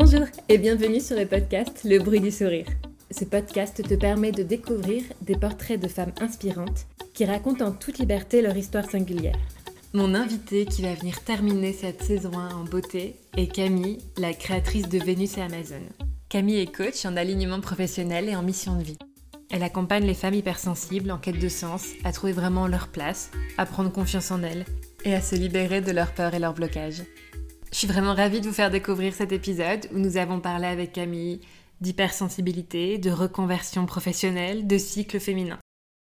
Bonjour et bienvenue sur le podcast Le bruit du sourire. Ce podcast te permet de découvrir des portraits de femmes inspirantes qui racontent en toute liberté leur histoire singulière. Mon invité qui va venir terminer cette saison 1 en beauté est Camille, la créatrice de Vénus et Amazon. Camille est coach en alignement professionnel et en mission de vie. Elle accompagne les femmes hypersensibles en quête de sens à trouver vraiment leur place, à prendre confiance en elles et à se libérer de leurs peurs et leurs blocages. Je suis vraiment ravie de vous faire découvrir cet épisode où nous avons parlé avec Camille d'hypersensibilité, de reconversion professionnelle, de cycle féminin.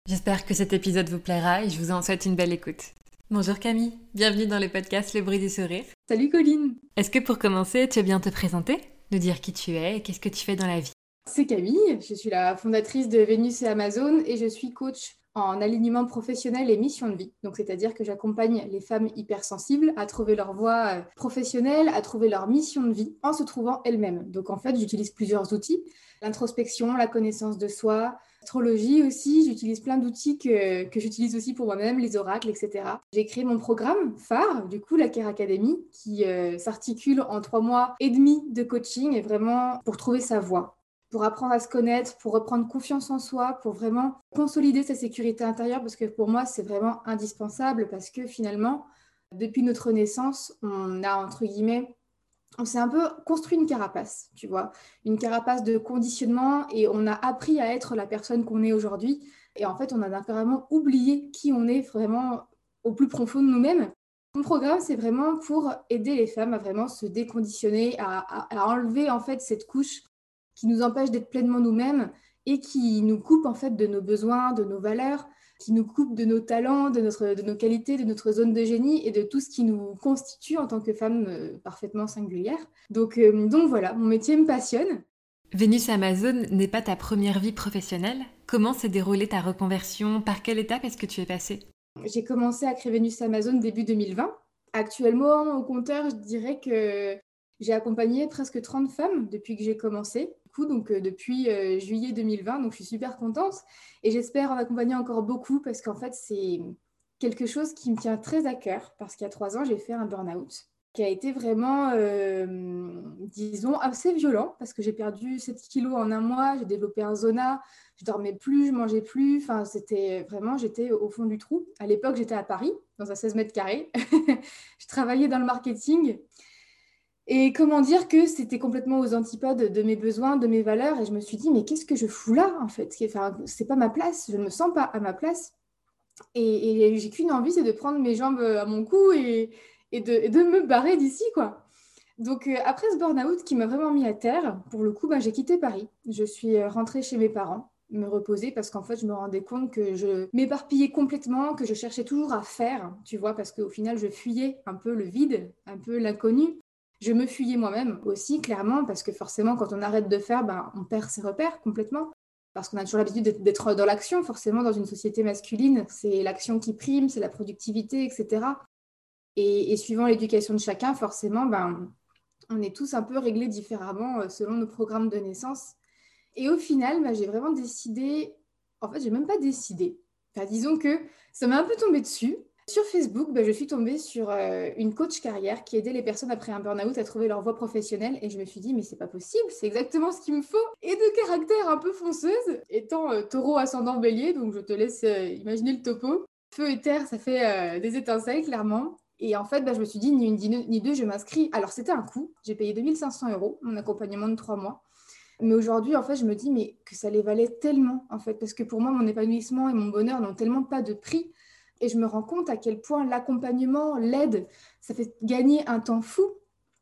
J'espère que cet épisode vous plaira et je vous en souhaite une belle écoute. Bonjour Camille, bienvenue dans le podcast Le bruit du sourire. Salut Colline Est-ce que pour commencer, tu veux bien te présenter, nous dire qui tu es et qu'est-ce que tu fais dans la vie? C'est Camille, je suis la fondatrice de Vénus et Amazon et je suis coach en alignement professionnel et mission de vie. Donc, c'est-à-dire que j'accompagne les femmes hypersensibles à trouver leur voie euh, professionnelle, à trouver leur mission de vie en se trouvant elles-mêmes. Donc, en fait, j'utilise plusieurs outils l'introspection, la connaissance de soi, l'astrologie aussi. J'utilise plein d'outils que, que j'utilise aussi pour moi-même, les oracles, etc. J'ai créé mon programme phare, du coup, la Care Academy, qui euh, s'articule en trois mois et demi de coaching et vraiment pour trouver sa voie pour apprendre à se connaître, pour reprendre confiance en soi, pour vraiment consolider sa sécurité intérieure, parce que pour moi, c'est vraiment indispensable, parce que finalement, depuis notre naissance, on a, entre guillemets, on s'est un peu construit une carapace, tu vois, une carapace de conditionnement, et on a appris à être la personne qu'on est aujourd'hui. Et en fait, on a vraiment oublié qui on est vraiment au plus profond de nous-mêmes. Mon programme, c'est vraiment pour aider les femmes à vraiment se déconditionner, à, à enlever en fait cette couche qui nous empêche d'être pleinement nous-mêmes et qui nous coupe en fait de nos besoins, de nos valeurs, qui nous coupe de nos talents, de, notre, de nos qualités, de notre zone de génie et de tout ce qui nous constitue en tant que femme euh, parfaitement singulière. Donc, euh, donc voilà, mon métier me passionne. Vénus Amazon n'est pas ta première vie professionnelle. Comment s'est déroulée ta reconversion? Par quelle étape est-ce que tu es passée? J'ai commencé à créer Vénus Amazon début 2020. Actuellement, au compteur, je dirais que j'ai accompagné presque 30 femmes depuis que j'ai commencé donc euh, depuis euh, juillet 2020. Donc je suis super contente et j'espère en accompagner encore beaucoup parce qu'en fait, c'est quelque chose qui me tient très à cœur parce qu'il y a trois ans, j'ai fait un burn-out qui a été vraiment, euh, disons, assez violent parce que j'ai perdu 7 kilos en un mois, j'ai développé un zona, je dormais plus, je mangeais plus, enfin c'était vraiment, j'étais au fond du trou. À l'époque, j'étais à Paris, dans un 16 mètres carrés. je travaillais dans le marketing et comment dire que c'était complètement aux antipodes de mes besoins, de mes valeurs. Et je me suis dit, mais qu'est-ce que je fous là, en fait? C'est pas ma place, je ne me sens pas à ma place. Et, j'ai qu'une envie, c'est de prendre mes jambes à mon cou et, de, me barrer d'ici, quoi. Donc, euh, après ce burn-out qui m'a vraiment mis à terre, pour le coup, bah, j'ai quitté Paris. Je suis euh, rentrée chez mes parents, me reposer, parce qu'en fait, je me rendais compte que je m'éparpillais complètement, que je cherchais toujours à faire, tu vois, parce qu'au final, je fuyais un peu le vide, un peu l'inconnu. Je me fuyais moi-même aussi, clairement, parce que forcément, quand on arrête de faire, ben, on perd ses repères complètement. Parce qu'on a toujours l'habitude d'être dans l'action, forcément, dans une société masculine. C'est l'action qui prime, c'est la productivité, etc. Et, suivant l'éducation de chacun, forcément, ben, on est tous un peu réglés différemment euh, selon nos programmes de naissance. Et au final, ben, j'ai vraiment décidé, en fait, j'ai même pas décidé. Disons que ça m'a un peu tombé dessus. Sur Facebook, bah, je suis tombée sur euh, une coach carrière qui aidait les personnes après un burn-out à trouver leur voie professionnelle et je me suis dit mais c'est pas possible, c'est exactement ce qu'il me faut. Et de caractère un peu fonceuse, étant euh, taureau ascendant bélier, donc je te laisse euh, imaginer le topo. Feu et terre, ça fait des étincelles clairement. Et en fait, bah, je me suis dit ni une ni deux, je m'inscris. Alors c'était un coût, j'ai payé 2500 euros, mon accompagnement de trois mois. Mais aujourd'hui, en fait, je me dis mais que ça les valait tellement, en fait, parce que pour moi, mon épanouissement et mon bonheur n'ont tellement pas de prix et je me rends compte à quel point l'accompagnement, l'aide, ça fait gagner un temps fou.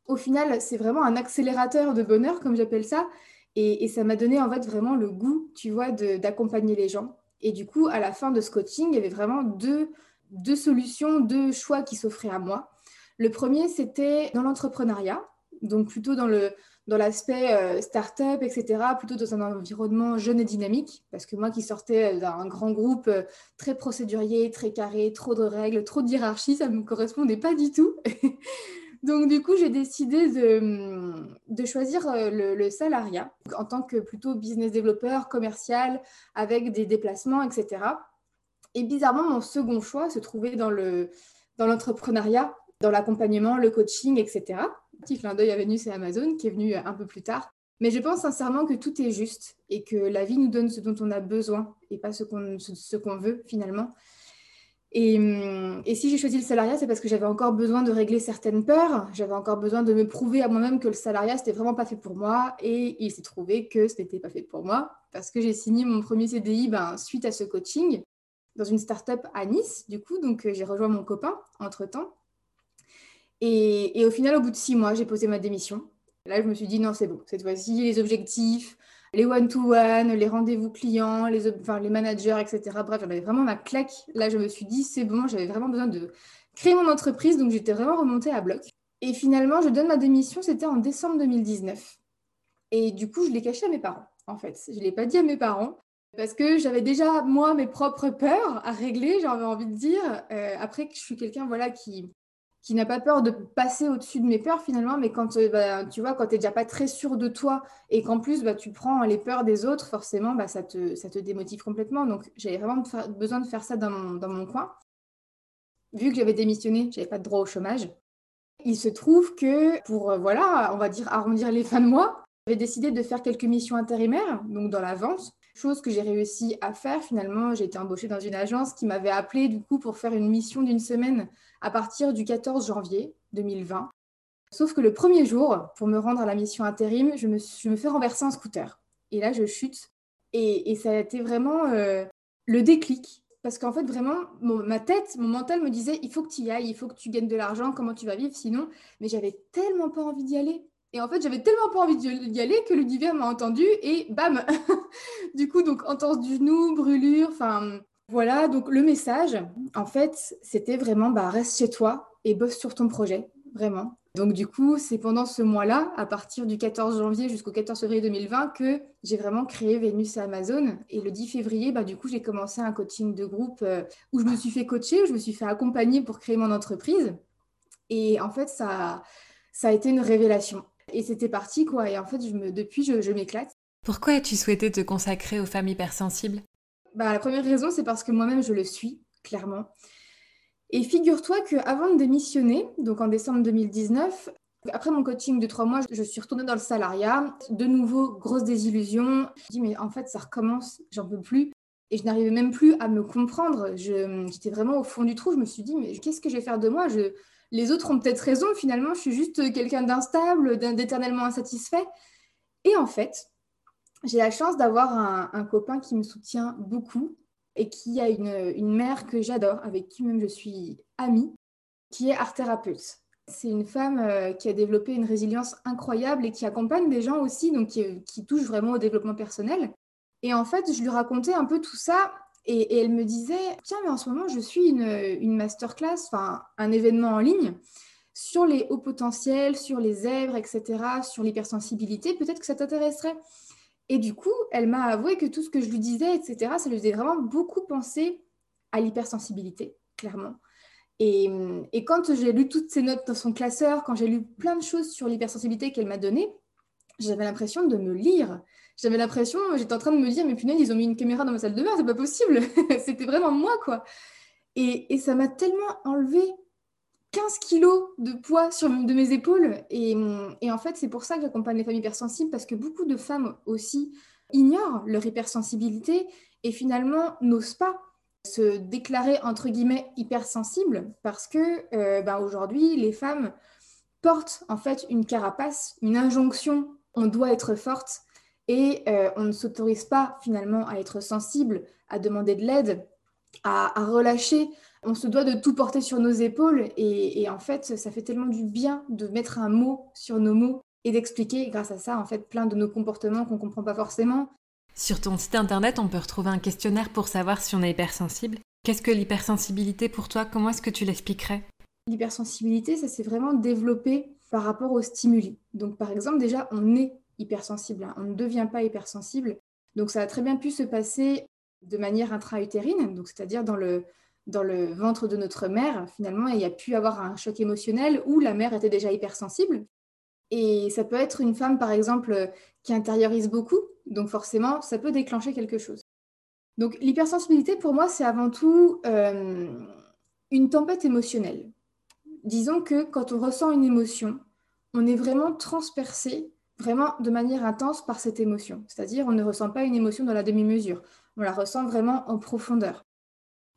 Au final, c'est vraiment un accélérateur de bonheur, comme j'appelle ça. Et, ça m'a donné en fait vraiment le goût, tu vois, d'accompagner les gens. Et du coup, à la fin de ce coaching, il y avait vraiment deux, deux solutions, deux choix qui s'offraient à moi. Le premier, c'était dans l'entrepreneuriat, donc plutôt dans le, dans l'aspect euh, start-up, etc., plutôt dans un environnement jeune et dynamique, parce que moi qui sortais euh, d'un grand groupe euh, très procédurier, très carré, trop de règles, trop de hiérarchie, ça ne me correspondait pas du tout. Donc du coup, j'ai décidé de, de choisir le, le, salariat en tant que plutôt business développeur, commercial, avec des déplacements, etc. Et bizarrement, mon second choix se trouvait dans l'entrepreneuriat dans l'accompagnement, le coaching, etc. Petit clin d'œil à Vénus et Amazon qui est venu un peu plus tard. Mais je pense sincèrement que tout est juste et que la vie nous donne ce dont on a besoin et pas ce qu'on ce, qu'on veut finalement. Et, et, si j'ai choisi le salariat, c'est parce que j'avais encore besoin de régler certaines peurs. J'avais encore besoin de me prouver à moi-même que le salariat, c'était vraiment pas fait pour moi. Et il s'est trouvé que ce n'était pas fait pour moi parce que j'ai signé mon premier CDI ben, suite à ce coaching dans une start-up à Nice, du coup. Donc, j'ai rejoint mon copain entre-temps. Et, au final, au bout de six mois, j'ai posé ma démission. Là, je me suis dit, non, c'est bon. Cette fois-ci, les objectifs, les one-to-one, les rendez-vous clients, les, managers, etc. Bref, j'avais vraiment ma claque. Là, je me suis dit, c'est bon, j'avais vraiment besoin de créer mon entreprise. Donc, j'étais vraiment remontée à bloc. Et finalement, je donne ma démission, c'était en décembre 2019. Et du coup, je l'ai caché à mes parents, en fait. Je ne l'ai pas dit à mes parents parce que j'avais déjà, moi, mes propres peurs à régler, j'avais envie de dire. Euh, après, je suis quelqu'un voilà, qui, qui n'a pas peur de passer au-dessus de mes peurs finalement, mais quand euh, bah, tu vois, quand tu déjà pas très sûr de toi et qu'en plus bah, tu prends les peurs des autres, forcément, bah, ça, te, ça te démotive complètement. Donc j'avais vraiment besoin de faire ça dans mon, dans mon coin. Vu que j'avais démissionné, je n'avais pas de droit au chômage. Il se trouve que pour, euh, voilà, on va dire arrondir les fins de mois, j'avais décidé de faire quelques missions intérimaires, donc dans la vente, chose que j'ai réussi à faire. Finalement, j'ai été embauchée dans une agence qui m'avait appelé du coup pour faire une mission d'une semaine à partir du 14 janvier 2020. Sauf que le premier jour, pour me rendre à la mission intérim, je me, je me fais renverser en scooter. Et là, je chute. Et, et ça a été vraiment euh, le déclic. Parce qu'en fait, vraiment, ma tête, mon mental me disait, il faut que tu y ailles, il faut que tu gagnes de l'argent, comment tu vas vivre sinon? Mais j'avais tellement pas envie d'y aller. Et en fait, j'avais tellement pas envie d'y aller que l'univers m'a entendu et bam Du coup, donc entorse du genou, brûlure, enfin voilà. Donc le message, en fait, c'était vraiment bah, reste chez toi et bosse sur ton projet, vraiment. Donc du coup, c'est pendant ce mois-là, à partir du 14 janvier jusqu'au 14 février 2020, que j'ai vraiment créé Vénus et Amazon. Et le 10 février, bah, du coup, j'ai commencé un coaching de groupe euh, où je me suis fait coacher, où je me suis fait accompagner pour créer mon entreprise. Et en fait, ça, ça a été une révélation. Et c'était parti, quoi. Et en fait, je me, depuis, je, m'éclate. Pourquoi as-tu souhaité te consacrer aux femmes hypersensibles bah, La première raison, c'est parce que moi-même, je le suis, clairement. Et figure-toi qu'avant de démissionner, donc en décembre 2019, après mon coaching de trois mois, je suis retournée dans le salariat. De nouveau, grosse désillusion. Je me dis, mais en fait, ça recommence, j'en peux plus. Et je n'arrivais même plus à me comprendre. J'étais vraiment au fond du trou. Je me suis dit, mais qu'est-ce que je vais faire de moi? Je, les autres ont peut-être raison, finalement, je suis juste quelqu'un d'instable, d'éternellement insatisfait. Et en fait, j'ai la chance d'avoir un, copain qui me soutient beaucoup et qui a une, mère que j'adore, avec qui même je suis amie, qui est art thérapeute. C'est une femme euh, qui a développé une résilience incroyable et qui accompagne des gens aussi, donc qui, qui touche vraiment au développement personnel. Et en fait, je lui racontais un peu tout ça et, elle me disait, tiens, mais en ce moment, je suis une, une masterclass, enfin un événement en ligne sur les hauts potentiels, sur les zèbres, etc., sur l'hypersensibilité, peut-être que ça t'intéresserait. Et du coup, elle m'a avoué que tout ce que je lui disais, etc., ça lui faisait vraiment beaucoup penser à l'hypersensibilité, clairement. Et, et, quand j'ai lu toutes ces notes dans son classeur, quand j'ai lu plein de choses sur l'hypersensibilité qu'elle m'a données, j'avais l'impression de me lire j'avais l'impression, j'étais en train de me dire, mais punaise, ils ont mis une caméra dans ma salle de bain, c'est pas possible. C'était vraiment moi, quoi. Et, ça m'a tellement enlevé 15 kilos de poids sur, de mes épaules. Et, en fait, c'est pour ça que j'accompagne les femmes hypersensibles, parce que beaucoup de femmes aussi ignorent leur hypersensibilité et finalement n'osent pas se déclarer entre guillemets hypersensibles parce que euh, bah, aujourd'hui les femmes portent en fait une carapace, une injonction on doit être forte et euh, on ne s'autorise pas finalement à être sensible, à demander de l'aide, à, relâcher. On se doit de tout porter sur nos épaules et, en fait, ça fait tellement du bien de mettre un mot sur nos mots et d'expliquer grâce à ça en fait plein de nos comportements qu'on ne comprend pas forcément. Sur ton site internet, on peut retrouver un questionnaire pour savoir si on est hypersensible. Qu'est-ce que l'hypersensibilité pour toi? Comment est-ce que tu l'expliquerais? L'hypersensibilité, ça s'est vraiment développé par rapport aux stimuli. Donc par exemple, déjà, on est hypersensible. Hein. On ne devient pas hypersensible. Donc ça a très bien pu se passer de manière intra-utérine, c'est-à-dire dans le, dans le ventre de notre mère. Finalement, il y a pu avoir un choc émotionnel où la mère était déjà hypersensible. Et ça peut être une femme, par exemple, qui intériorise beaucoup. Donc forcément, ça peut déclencher quelque chose. Donc l'hypersensibilité, pour moi, c'est avant tout euh, une tempête émotionnelle. Disons que quand on ressent une émotion, on est vraiment transpercé, vraiment de manière intense par cette émotion. C'est-à-dire, on ne ressent pas une émotion dans la demi-mesure, on la ressent vraiment en profondeur.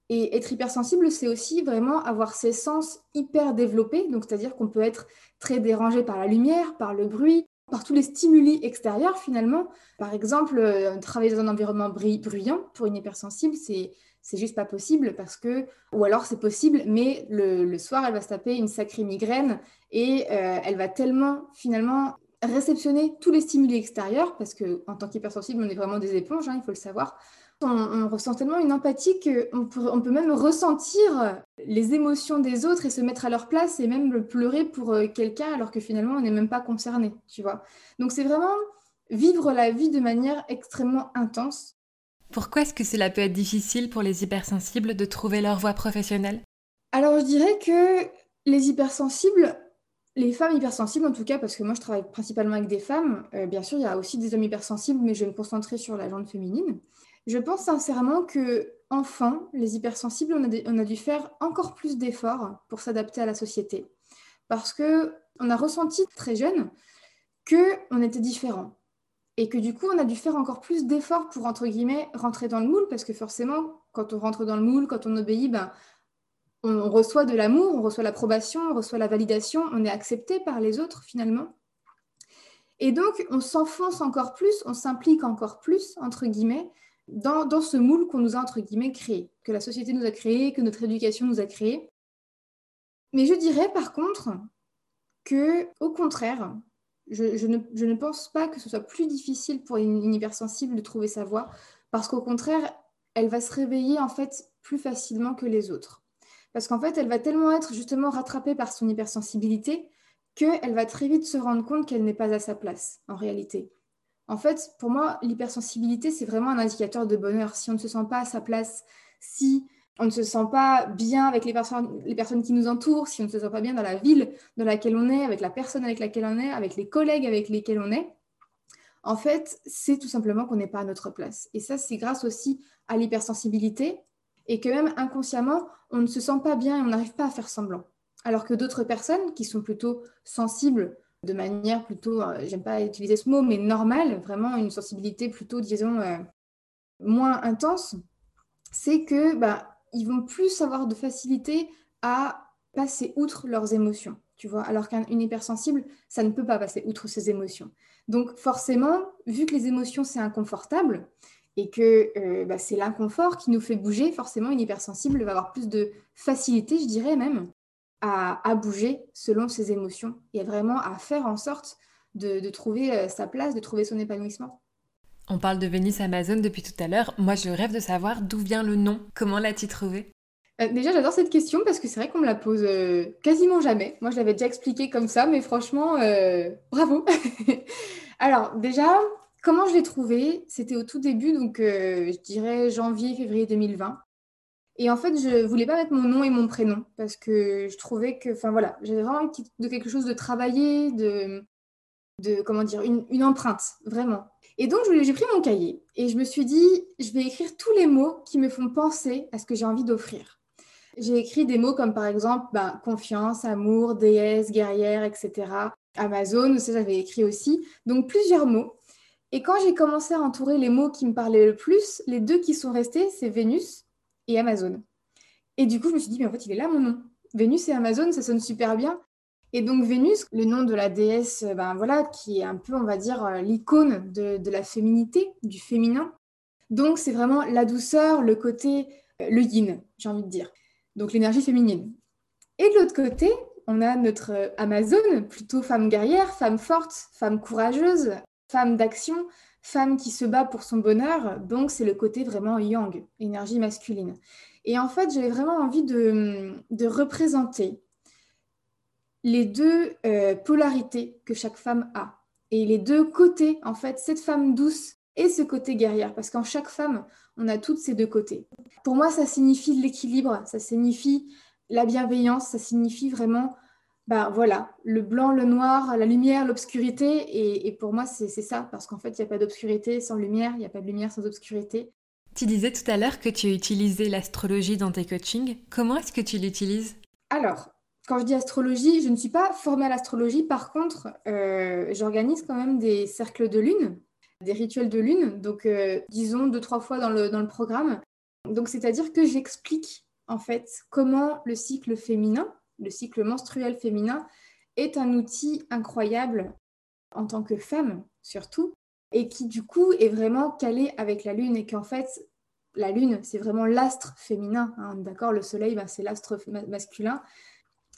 Et être hypersensible, c'est aussi vraiment avoir ses sens hyper développés, donc c'est-à-dire qu'on peut être très dérangé par la lumière, par le bruit, par tous les stimuli extérieurs finalement. Par exemple, euh, travailler dans un environnement bruyant pour une hypersensible, c'est c'est juste pas possible parce que, ou alors c'est possible, mais le, soir, elle va se taper une sacrée migraine et euh, elle va tellement finalement réceptionner tous les stimuli extérieurs parce que en tant qu'hypersensible, on est vraiment des éponges, hein, il faut le savoir. On, ressent tellement une empathie qu'on peut, on peut même ressentir les émotions des autres et se mettre à leur place et même pleurer pour euh, quelqu'un alors que finalement on n'est même pas concerné, tu vois. Donc c'est vraiment vivre la vie de manière extrêmement intense. Pourquoi est-ce que cela peut être difficile pour les hypersensibles de trouver leur voie professionnelle? Alors je dirais que les hypersensibles, les femmes hypersensibles en tout cas, parce que moi je travaille principalement avec des femmes, euh, bien sûr il y a aussi des hommes hypersensibles, mais je vais me concentrer sur la jante féminine. Je pense sincèrement que enfant, les hypersensibles, on a, on dû faire encore plus d'efforts pour s'adapter à la société. Parce que on a ressenti très jeune qu'on était différent. Et que du coup, on a dû faire encore plus d'efforts pour, entre guillemets, rentrer dans le moule, parce que forcément, quand on rentre dans le moule, quand on obéit, ben, on reçoit de l'amour, on reçoit l'approbation, on reçoit la validation, on est accepté par les autres finalement. Et donc, on s'enfonce encore plus, on s'implique encore plus, entre guillemets, dans, ce moule qu'on nous a, entre guillemets, créé, que la société nous a créé, que notre éducation nous a créé. Mais je dirais par contre que, au contraire, je, ne, pense pas que ce soit plus difficile pour une, hypersensible de trouver sa voie, parce qu'au contraire, elle va se réveiller en fait plus facilement que les autres. Parce qu'en fait, elle va tellement être justement rattrapée par son hypersensibilité qu'elle va très vite se rendre compte qu'elle n'est pas à sa place, en réalité. En fait, pour moi, l'hypersensibilité, c'est vraiment un indicateur de bonheur. Si on ne se sent pas à sa place, si on ne se sent pas bien avec les personnes, les personnes qui nous entourent, si on ne se sent pas bien dans la ville dans laquelle on est, avec la personne avec laquelle on est, avec les collègues avec lesquels on est, en fait, c'est tout simplement qu'on n'est pas à notre place. Et ça, c'est grâce aussi à l'hypersensibilité et que même inconsciemment, on ne se sent pas bien et on n'arrive pas à faire semblant. Alors que d'autres personnes qui sont plutôt sensibles de manière plutôt, euh, j'aime pas utiliser ce mot, mais normale, vraiment une sensibilité plutôt, disons, euh, moins intense, c'est que bah, ils vont plus avoir de facilité à passer outre leurs émotions, tu vois, alors qu'un hypersensible, ça ne peut pas passer outre ses émotions. Donc forcément, vu que les émotions, c'est inconfortable, et que euh, bah, c'est l'inconfort qui nous fait bouger, forcément, une hypersensible va avoir plus de facilité, je dirais même, à, bouger selon ses émotions et vraiment à faire en sorte de, trouver euh, sa place, de trouver son épanouissement. On parle de Vénus Amazon depuis tout à l'heure. Moi, je rêve de savoir d'où vient le nom. Comment l'as-tu trouvé? Euh, Déjà, j'adore cette question parce que c'est vrai qu'on me la pose euh, quasiment jamais. Moi, je l'avais déjà expliqué comme ça, mais franchement, bravo. Alors, déjà, comment je l'ai trouvé? C'était au tout début, donc je dirais janvier, février 2020. Et en fait, je voulais pas mettre mon nom et mon prénom parce que je trouvais que, enfin voilà, j'avais vraiment de quelque chose de travaillé, de, de comment dire, une, empreinte, vraiment. Et donc, j'ai pris mon cahier et je me suis dit, je vais écrire tous les mots qui me font penser à ce que j'ai envie d'offrir. J'ai écrit des mots comme par exemple ben, confiance, amour, déesse, guerrière, etc. Amazon, ça j'avais écrit aussi. Donc plusieurs mots. Et quand j'ai commencé à entourer les mots qui me parlaient le plus, les deux qui sont restés, c'est Vénus et Amazon. Et du coup, je me suis dit, mais en fait, il est là mon nom. Vénus et Amazon, ça sonne super bien. Et donc Vénus, le nom de la déesse, euh, ben voilà, qui est un peu, on va dire, euh, l'icône de, la féminité, du féminin. Donc c'est vraiment la douceur, le côté, euh, le yin, j'ai envie de dire. Donc l'énergie féminine. Et de l'autre côté, on a notre Amazon, plutôt femme guerrière, femme forte, femme courageuse, femme d'action, femme qui se bat pour son bonheur, donc c'est le côté vraiment yang, énergie masculine. Et en fait, j'avais vraiment envie de, représenter les deux euh, polarités que chaque femme a. Et les deux côtés, en fait, cette femme douce et ce côté guerrière, parce qu'en chaque femme, on a toutes ces deux côtés. Pour moi, ça signifie l'équilibre, ça signifie la bienveillance, ça signifie vraiment bah, voilà, le blanc, le noir, la lumière, l'obscurité. Et, pour moi, c'est ça, parce qu'en fait, il n'y a pas d'obscurité sans lumière, il n'y a pas de lumière sans obscurité. Tu disais tout à l'heure que tu utilisais l'astrologie dans tes coachings. Comment est-ce que tu l'utilises? Alors, quand je dis astrologie, je ne suis pas formée à l'astrologie. Par contre, euh, j'organise quand même des cercles de lune, des rituels de lune, donc euh, disons deux, trois fois dans le, dans le programme. Donc, c'est-à-dire que j'explique en fait comment le cycle féminin, le cycle menstruel féminin, est un outil incroyable en tant que femme, surtout, et qui du coup est vraiment calé avec la lune et qu'en fait, la lune, c'est vraiment l'astre féminin. Hein, d'accord? Le soleil, ben, c'est l'astre masculin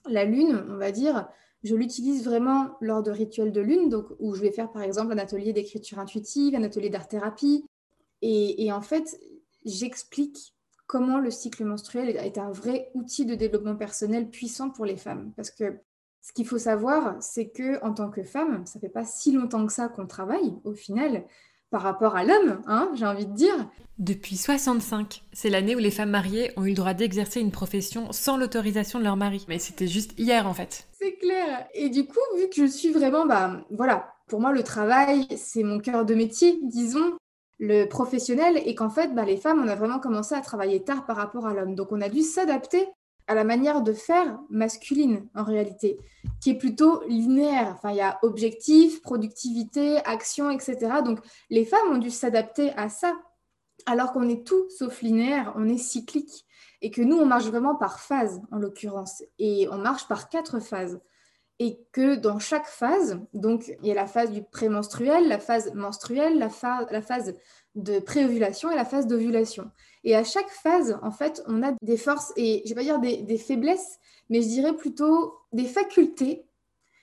la lune, on va dire, je l'utilise vraiment lors de rituels de lune, donc où je vais faire par exemple un atelier d'écriture intuitive, un atelier d'art-thérapie. Et, en fait, j'explique comment le cycle menstruel est un vrai outil de développement personnel puissant pour les femmes. Parce que ce qu'il faut savoir, c'est que en tant que femme, ça fait pas si longtemps que ça qu'on travaille au final par rapport à l'homme, hein, j'ai envie de dire. Depuis 65, c'est l'année où les femmes mariées ont eu le droit d'exercer une profession sans l'autorisation de leur mari. Mais c'était juste hier en fait. C'est clair. Et du coup, vu que je suis vraiment, bah voilà, pour moi le travail, c'est mon cœur de métier, disons, le professionnel, et qu'en fait, bah, les femmes, on a vraiment commencé à travailler tard par rapport à l'homme. Donc on a dû s'adapter à la manière de faire masculine en réalité, qui est plutôt linéaire. Enfin, il y a objectif, productivité, action, etc. Donc les femmes ont dû s'adapter à ça, alors qu'on est tout sauf linéaire, on est cyclique. Et que nous, on marche vraiment par phase, en l'occurrence. Et on marche par quatre phases. Et que dans chaque phase, donc il y a la phase du prémenstruel, la phase menstruelle, la, la phase de préovulation et la phase d'ovulation. Et à chaque phase, en fait, on a des forces et je vais pas dire des, faiblesses, mais je dirais plutôt des facultés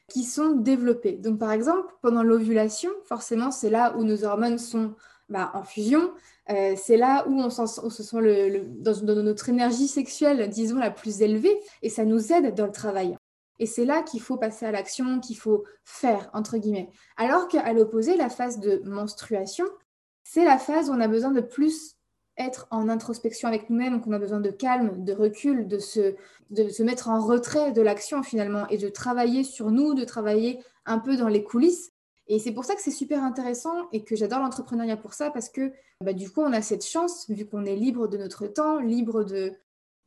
qui sont développées. Donc, par exemple, pendant l'ovulation, forcément, c'est là où nos hormones sont bah, en fusion. Euh, c'est là où on, se sent le, dans, notre énergie sexuelle, disons, la plus élevée, et ça nous aide dans le travail. Et c'est là qu'il faut passer à l'action, qu'il faut faire, entre guillemets. Alors qu'à l'opposé, la phase de menstruation, c'est la phase où on a besoin de plus être en introspection avec nous-mêmes, qu'on a besoin de calme, de recul, de se, de se mettre en retrait de l'action finalement et de travailler sur nous, de travailler un peu dans les coulisses. Et c'est pour ça que c'est super intéressant et que j'adore l'entrepreneuriat pour ça parce que bah, du coup, on a cette chance, vu qu'on est libre de notre temps, libre de,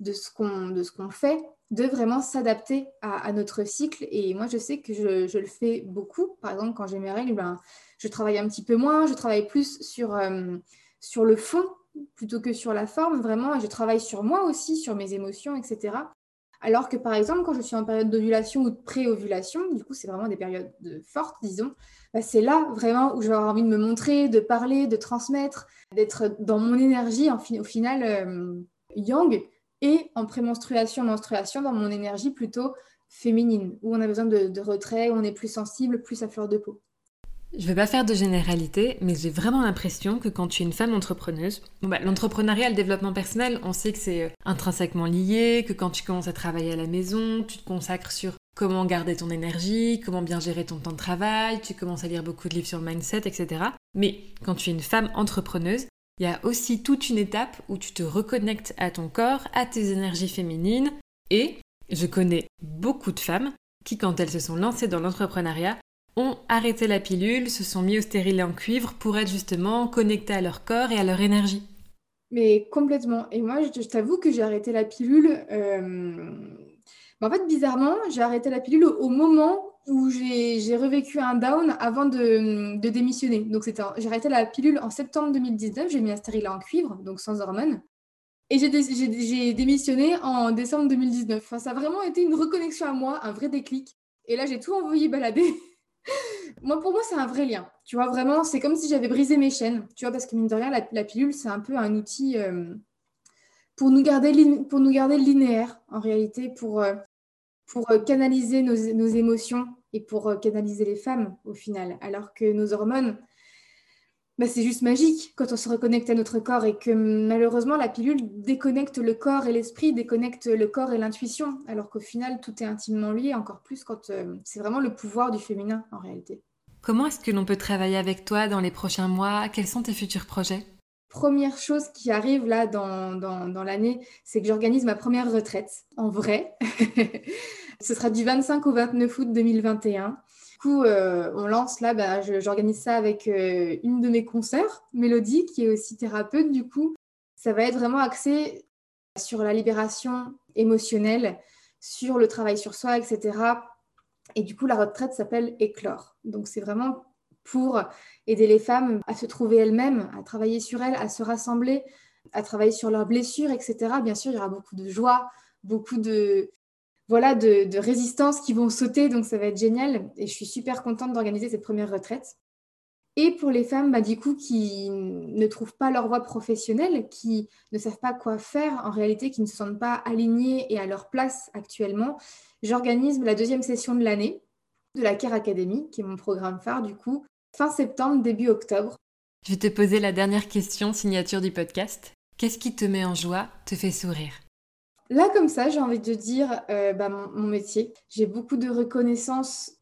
de ce qu'on fait, de vraiment s'adapter à, notre cycle. Et moi, je sais que je, le fais beaucoup. Par exemple, quand j'ai mes règles, ben, je travaille un petit peu moins, je travaille plus sur, euh, sur le fond plutôt que sur la forme, vraiment, et je travaille sur moi aussi, sur mes émotions, etc. Alors que par exemple, quand je suis en période d'ovulation ou de pré-ovulation, du coup, c'est vraiment des périodes fortes, disons, bah, c'est là vraiment où avoir envie de me montrer, de parler, de transmettre, d'être dans mon énergie, au final, euh, yang, et en prémenstruation, menstruation, dans mon énergie plutôt féminine, où on a besoin de, de retrait, où on est plus sensible, plus à fleur de peau. Je ne vais pas faire de généralité, mais j'ai vraiment l'impression que quand tu es une femme entrepreneuse, bah, l'entrepreneuriat le développement personnel, on sait que c'est euh, intrinsèquement lié, que quand tu commences à travailler à la maison, tu te consacres sur comment garder ton énergie, comment bien gérer ton temps de travail, tu commences à lire beaucoup de livres sur le mindset, etc. Mais quand tu es une femme entrepreneuse, il y a aussi toute une étape où tu te reconnectes à ton corps, à tes énergies féminines, et je connais beaucoup de femmes qui, quand elles se sont lancées dans l'entrepreneuriat, ont arrêté la pilule, se sont mis au stérilet en cuivre pour être justement connectés à leur corps et à leur énergie. Mais complètement. Et moi, je, t'avoue que j'ai arrêté la pilule. Euh, en fait, bizarrement, j'ai arrêté la pilule au, moment où j'ai revécu un down avant de, démissionner. Donc, j'ai arrêté la pilule en septembre 2019. J'ai mis un stérilet en cuivre, donc sans hormones. Et j'ai démissionné en décembre 2019. Enfin, ça a vraiment été une reconnexion à moi, un vrai déclic. Et là, j'ai tout envoyé balader. Moi, pour moi, c'est un vrai lien. Tu vois, vraiment, c'est comme si j'avais brisé mes chaînes. Tu vois, parce que mine de rien, la, pilule, c'est un peu un outil euh, pour, nous garder pour nous garder linéaire, en réalité, pour, euh, pour euh, canaliser nos, nos, émotions et pour canaliser les femmes, au final. Alors que nos hormones, bah, c'est juste magique quand on se reconnecte à notre corps et que malheureusement la pilule déconnecte le corps et l'esprit, déconnecte le corps et l'intuition, alors qu'au final tout est intimement lié, encore plus quand euh, c'est vraiment le pouvoir du féminin en réalité. Comment est-ce que l'on peut travailler avec toi dans les prochains mois? Quels sont tes futurs projets? Première chose qui arrive là dans, dans, dans l'année, c'est que j'organise ma première retraite en vrai. Ce sera du 25 au 29 août 2021 euh, on lance là, bah, j'organise ça avec euh, une de mes consoeurs, Mélodie, qui est aussi thérapeute. Du coup, ça va être vraiment axé sur la libération émotionnelle, sur le travail sur soi, etc. Et du coup, la retraite s'appelle Éclore. Donc, c'est vraiment pour aider les femmes à se trouver elles-mêmes, à travailler sur elles, à se rassembler, à travailler sur leurs blessures, etc. Bien sûr, il y aura beaucoup de joie, beaucoup de, voilà, de, de résistance qui vont sauter, donc ça va être génial. Et je suis super contente d'organiser cette première retraite. Et pour les femmes, bah, du coup, qui ne trouvent pas leur voie professionnelle, qui ne savent pas quoi faire, en réalité, qui ne se sentent pas alignées et à leur place actuellement, j'organise la deuxième session de l'année de la Care Academy, qui est mon programme phare, du coup, fin septembre, début octobre. Je vais te poser la dernière question, signature du podcast. Qu'est-ce qui te met en joie, te fait sourire? Là, comme ça, j'ai envie de dire euh, bah, mon, métier. J'ai beaucoup de reconnaissance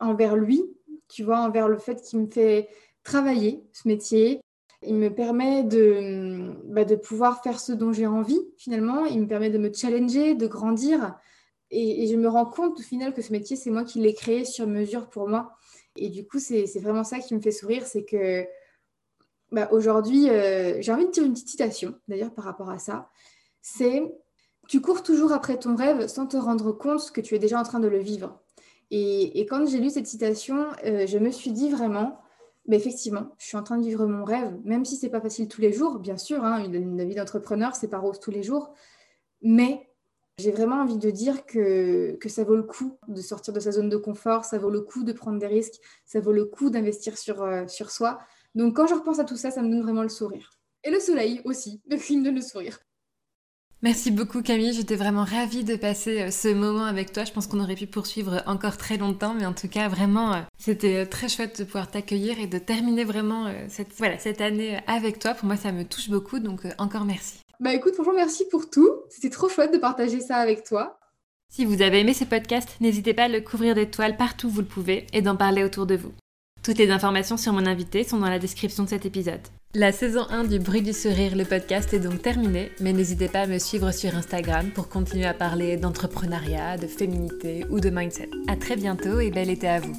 envers lui, tu vois, envers le fait qu'il me fait travailler ce métier. Il me permet de, bah, de pouvoir faire ce dont j'ai envie, finalement. Il me permet de me challenger, de grandir. Et, je me rends compte, au final, que ce métier, c'est moi qui l'ai créé sur mesure pour moi. Et du coup, c'est vraiment ça qui me fait sourire, c'est que bah, aujourd'hui, euh, j'ai envie de dire une petite citation, d'ailleurs, par rapport à ça. C'est tu cours toujours après ton rêve sans te rendre compte que tu es déjà en train de le vivre. Et, quand j'ai lu cette citation, euh, je me suis dit vraiment, mais effectivement, je suis en train de vivre mon rêve, même si c'est pas facile tous les jours, bien sûr, hein, une, vie d'entrepreneur, c'est pas rose tous les jours, mais j'ai vraiment envie de dire que, que ça vaut le coup de sortir de sa zone de confort, ça vaut le coup de prendre des risques, ça vaut le coup d'investir sur, euh, sur soi. Donc quand je repense à tout ça, ça me donne vraiment le sourire. Et le soleil aussi, le film de le sourire. Merci beaucoup Camille, j'étais vraiment ravie de passer euh, ce moment avec toi. Je pense qu'on aurait pu poursuivre encore très longtemps, mais en tout cas vraiment euh, c'était euh, très chouette de pouvoir t'accueillir et de terminer vraiment cette, voilà, cette année avec toi. Pour moi ça me touche beaucoup, donc encore merci. Bah écoute, franchement merci pour tout. C'était trop chouette de partager ça avec toi. Si vous avez aimé ce podcast, n'hésitez pas à le couvrir d'étoiles partout où vous le pouvez et d'en parler autour de vous. Toutes les informations sur mon invité sont dans la description de cet épisode. La saison 1 du Bruit du Sourire, le podcast est donc terminée, mais n'hésitez pas à me suivre sur Instagram pour continuer à parler d'entrepreneuriat, de féminité ou de mindset. A très bientôt et bel été à vous.